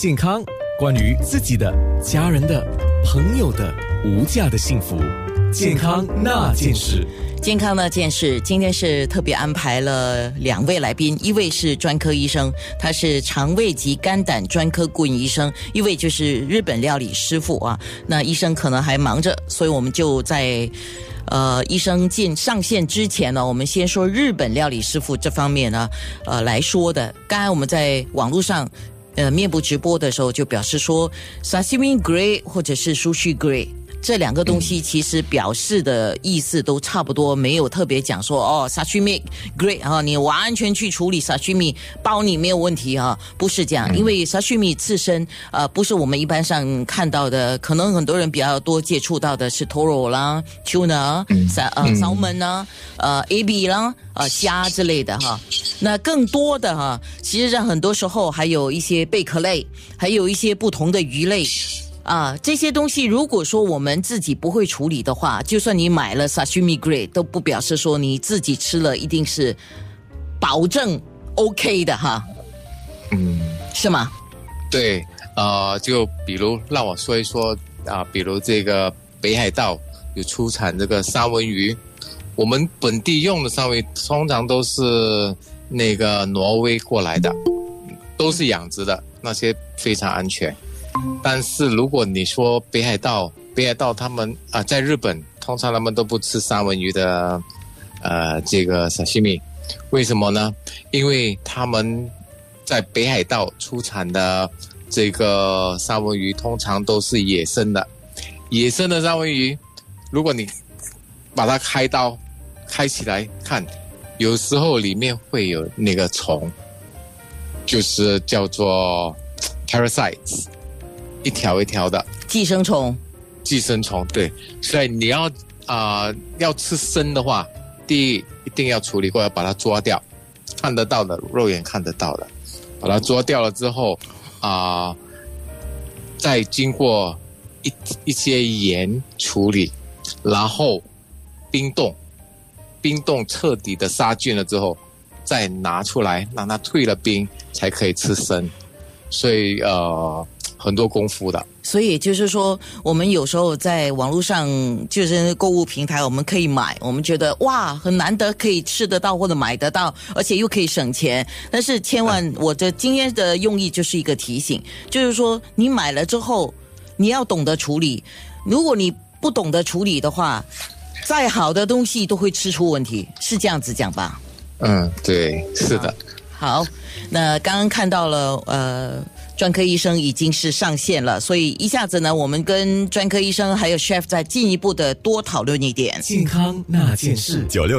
健康，关于自己的、家人的、朋友的无价的幸福，健康那件事。健康那件事，今天是特别安排了两位来宾，一位是专科医生，他是肠胃及肝胆专科顾问医生；一位就是日本料理师傅啊。那医生可能还忙着，所以我们就在呃医生进上线之前呢，我们先说日本料理师傅这方面呢，呃来说的。刚才我们在网络上呃面部直播的时候就表示说，sashimi grade 或者是 sushi grade。这两个东西其实表示的意思都差不多，没有特别讲说哦，sashimi great 哈，你完全去处理 sashimi 包你没有问题啊，不是这样，因为 sashimi 刺身呃不是我们一般上看到的，可能很多人比较多接触到的是 toro 啦、tuna、三呃 salmon 呢、呃 a b 啦、呃虾之类的哈，那更多的哈，其实上很多时候还有一些贝壳类，还有一些不同的鱼类。啊，这些东西如果说我们自己不会处理的话，就算你买了 sashimi grade，都不表示说你自己吃了一定是保证 OK 的哈。嗯，是吗？对，呃，就比如让我说一说啊，比如这个北海道有出产这个三文鱼，我们本地用的三文鱼通常都是那个挪威过来的，都是养殖的，那些非常安全。但是如果你说北海道，北海道他们啊，在日本通常他们都不吃三文鱼的，呃，这个沙西米，为什么呢？因为他们在北海道出产的这个三文鱼通常都是野生的，野生的三文鱼，如果你把它开刀开起来看，有时候里面会有那个虫，就是叫做 parasites。一条一条的寄生虫，寄生虫对，所以你要啊要吃生的话，第一一定要处理过，要把它抓掉，看得到的肉眼看得到的，把它抓掉了之后啊，再经过一一些盐处理，然后冰冻，冰冻彻底的杀菌了之后，再拿出来让它退了冰，才可以吃生，所以呃。很多功夫的，所以就是说，我们有时候在网络上，就是购物平台，我们可以买，我们觉得哇，很难得可以吃得到或者买得到，而且又可以省钱。但是千万，我的今天的用意就是一个提醒，就是说，你买了之后，你要懂得处理。如果你不懂得处理的话，再好的东西都会吃出问题，是这样子讲吧？嗯，对，是的。好，那刚刚看到了，呃。专科医生已经是上线了，所以一下子呢，我们跟专科医生还有 chef 再进一步的多讨论一点健康那件事九六。